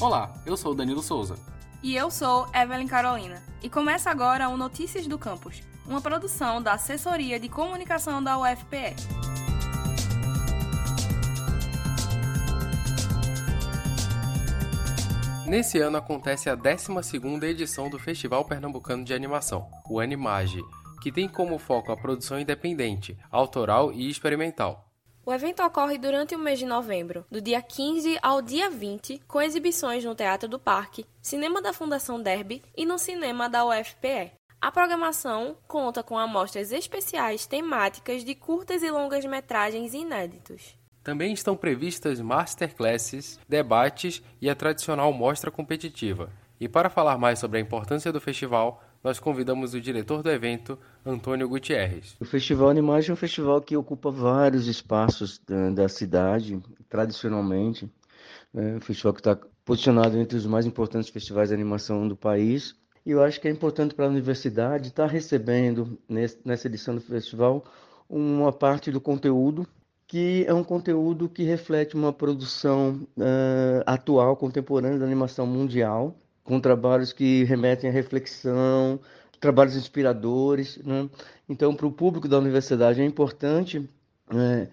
Olá, eu sou Danilo Souza. E eu sou Evelyn Carolina. E começa agora o Notícias do Campus, uma produção da Assessoria de Comunicação da UFPE. Nesse ano acontece a 12ª edição do Festival Pernambucano de Animação, o Animage, que tem como foco a produção independente, autoral e experimental. O evento ocorre durante o mês de novembro, do dia 15 ao dia 20, com exibições no Teatro do Parque, Cinema da Fundação Derby e no Cinema da UFPE. A programação conta com amostras especiais temáticas de curtas e longas metragens inéditos. Também estão previstas masterclasses, debates e a tradicional mostra competitiva. E para falar mais sobre a importância do festival, nós convidamos o diretor do evento, Antônio Gutierrez. O Festival Animagem é um festival que ocupa vários espaços da, da cidade, tradicionalmente. É um festival que está posicionado entre os mais importantes festivais de animação do país. E eu acho que é importante para a universidade estar tá recebendo, nessa edição do festival, uma parte do conteúdo que é um conteúdo que reflete uma produção uh, atual, contemporânea da animação mundial, com trabalhos que remetem à reflexão, trabalhos inspiradores. Né? Então, para o público da universidade é importante né,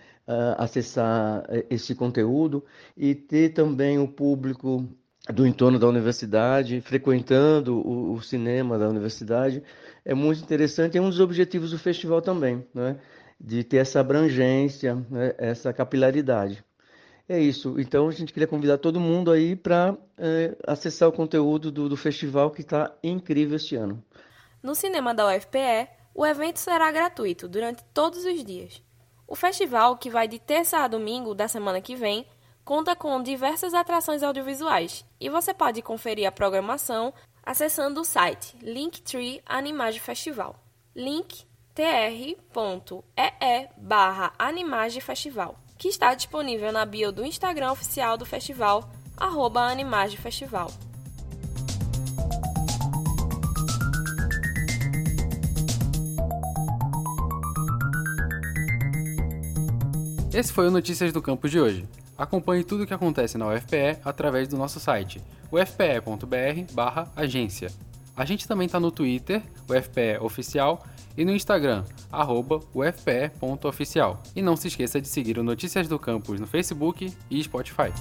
acessar esse conteúdo e ter também o público do entorno da universidade, frequentando o, o, cinema da universidade, é muito interessante. É um dos objetivos do festival também, né? de ter essa abrangência, né? essa capilaridade. É isso. Então a gente queria convidar todo mundo aí para é, acessar o conteúdo do, do festival que está incrível este ano. No cinema da UFPE, o evento será gratuito durante todos os dias. O festival, que vai de terça a domingo da semana que vem, conta com diversas atrações audiovisuais e você pode conferir a programação acessando o site Linktree Animage Festival. Link tr.ee barra Animage Festival que está disponível na bio do Instagram oficial do festival, arroba Animage Festival. Esse foi o Notícias do Campus de hoje. Acompanhe tudo o que acontece na UFPE através do nosso site, ufpe.br/agência. A gente também está no Twitter, UFPE Oficial, e no Instagram, arroba ufpe.oficial. E não se esqueça de seguir o Notícias do Campus no Facebook e Spotify.